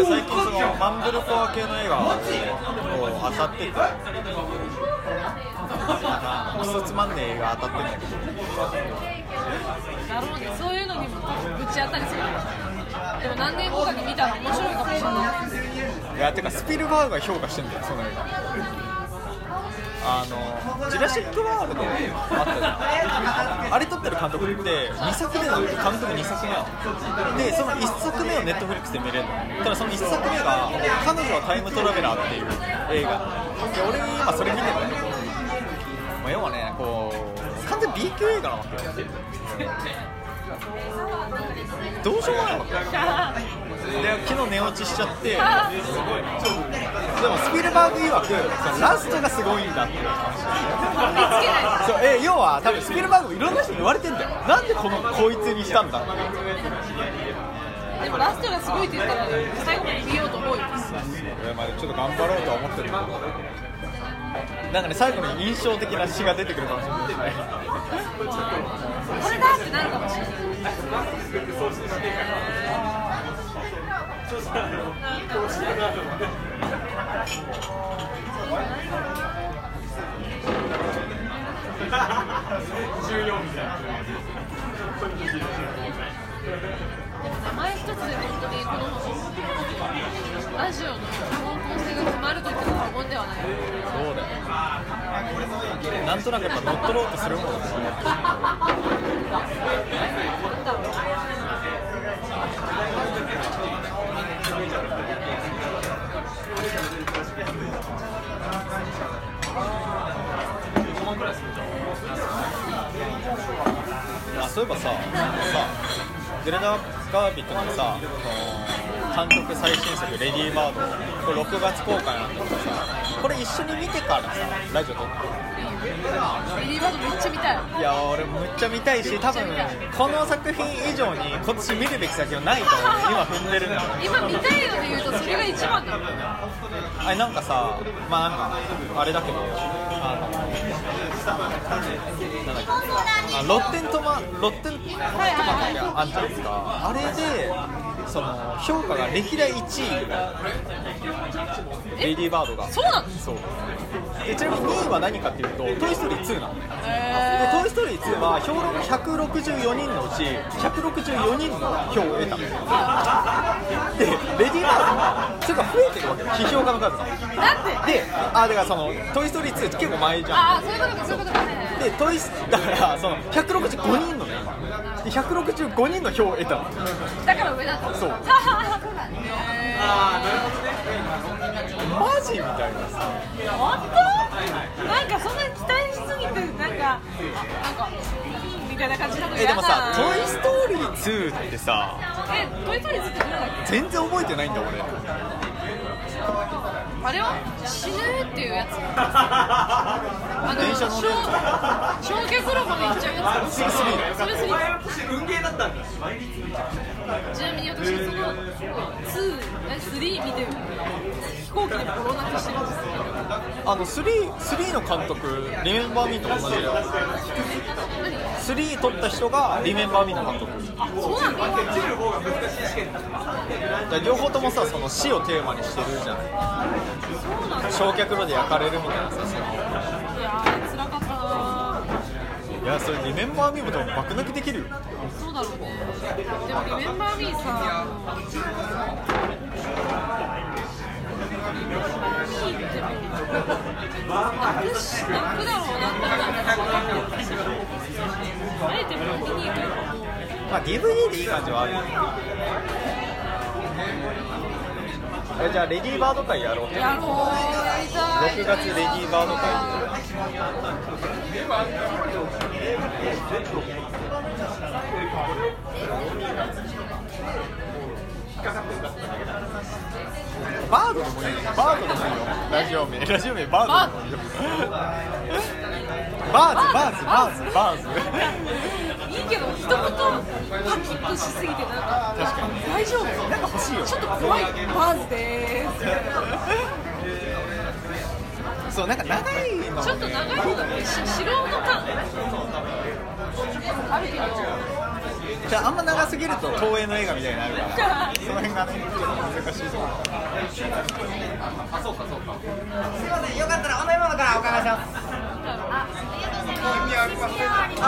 で最近そのマンブルコア系の映画をこう当たってて。クソつまんねえ映画当たってんだけどなるほど。ねそういうのにもぶち当たりする。でも何年後かに見たら面白いかもしれない。いやてかスピルバーグが評価してんだよその映画あのジュラシック・ワールドあったじゃん。あれ撮ってる監督って2作目の監督2作目なのでその1作目をネットフリックスで見れるの。ただその1作目が「彼女はタイムトラベラー」っていう映画。で俺今それ見てるんだけど、まあ、要はねこう完全 B 級映画なわけよ。どうしようもないわけで昨日寝落ちしちゃってでもスピルバーグ曰くラストがすごいんだっていう話そうえ要は多分スピルバーグもいろんな人に言われてんだよなんでこのこいつにしたんだでもラストがすごいって言ったら最後まで見よう。と思うよちょっと頑張ろうとは思ってるなんかね最後に印象的な詩が出てくるかもしれないこれだってなるかもしれない名前一つで本当にこのラジオの方向性が決まると言っても過言ではないそうだよ。なんとなくやっぱ乗っ取ろうとするもんね。そういえばささグレナ・ガービットのさ監督最新作「レディー・バード」これ6月公開なんだけどさこれ一緒に見てからさラジオ撮ってビリーバードめっちゃ見たい。いや俺むっちゃ見たいし多分この作品以上に今年見るべき作品はないと今踏んでるんだよ。今見たいので言うとあれなんかさまあなんかあれだけどあのなんだっけあロッテントマロッテントマトがあんじゃないですか。あれでその評価が歴代1位ぐらい。レディーバードが。そうなのそう。でちなみに2位は何かっていうと「トイ・ストー。リー2」なのねでへ「トイ・ストーリー2」は評論164人のうち164人の票を得た。のでレディー・バードはそれが増えてるわけ。よ批評家の数が。ーなんで？であだからその「トイ・ストーリー2」って結構前じゃん。ああそういうことかそういうことか。でトイスだからその165人の165人の票を得た。のだから上だったそう。あマジみたいなさ。本当？なんかそんなに期待しすぎてなんかなんかみたいな感じなのえでもさ「トイ・ストーリー2」ってさえトイ・ストーリーズってどれだっけ？全然覚えてないんだ俺。あれは？死ぬっていうやつ。あの電車乗れる焼焼却炉まで行っちゃうやつ運ゲーだったんだちなみに私その2え3見てる。飛行機でボロ泣きしてる。んですあの 3, 3の監督「リメンバー・ミー」と同じだよ3撮った人が「リメンバー・ミー」の監督そうなんだだから両方ともさその死をテーマにしてる。じゃないそうなん焼却炉で焼かれる。みたいなさそのいやそれリメンバー・ミーも爆抜きできるよ。そうだろうねでも「リメンバー・ミー」さリメンバー・ミーっても楽し楽だろうなって思あえてもう見に行くまあ DVD でいい感じはあるよ。えじゃあレディーバード会やろう。やろう。やりたい。6月レディーバード会バードでもいいバードでもいいよラジオ名ラジオ名バードでもいいよバーズ。バーズ。バーズ。バーズ。いいけど一言パキッとしすぎてなんか確かに大丈夫なんか欲しいよちょっと怖いバーズ。でーすそうなんか長いのすちょっと長い方がいいし素人感あるけどじゃああんま長すぎると東映の映画みたいになるから。その辺がねちょっと難しいところ。すいませんよかったらお飲み物からお伺いします。あ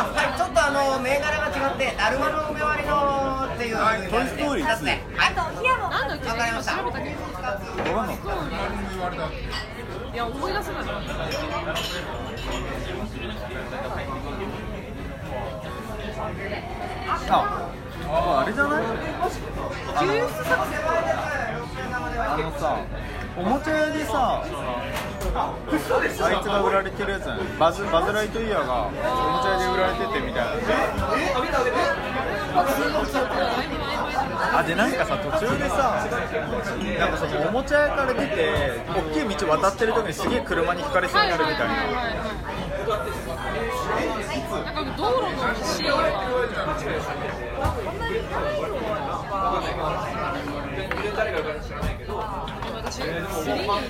はいちょっとあの銘柄が違ってだるまの梅割りのっていうのトイストーリー2つね。はい。なんだっけ。わかりました調べたけど分かんな。いや思い出せないあああれじゃないあのあのさおもちゃ屋でさあいつが売られてるやつバズバズライトイヤーがおもちゃ屋で売られててみたいなあでなんかさ途中でさなんかそのおもちゃ屋から出て大きい道渡ってる時にすげえ車にひかれそうになるみたいな。なんか道路のシーン私スリースリーっ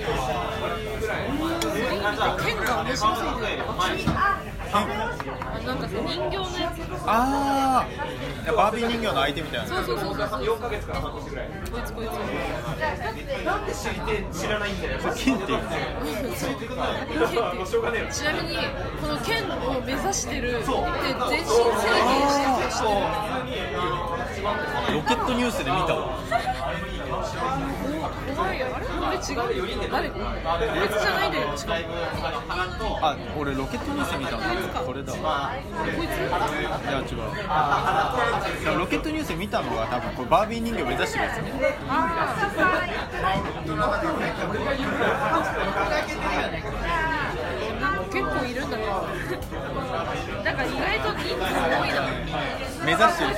て剣が面白すぎてあなんかさ人形のやつああバービー人形の相手みたいな。そうそうそうそうこいつこいつ金っていうの。ちなみにこの剣を目指してるで全身整形してるロケットニュースで見たわお前あれあれ違うよ誰こいつじゃないんだよしかもあ俺ロケットニュース見たの？これだわこいついや違うロケットニュース見たの？が多分これバービー人形目指してるやつねなんか結構いるんだけどなんか意外と人数多いな目指してる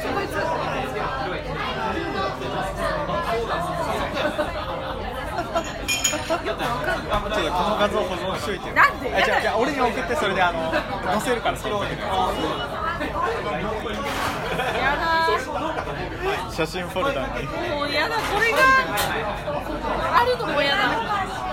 ちょっとこの画像保存しといてなんでじゃあじゃ俺に送ってそれであの載せるからそれをやだ写真フォルダにもうやだこれがあるのもやだ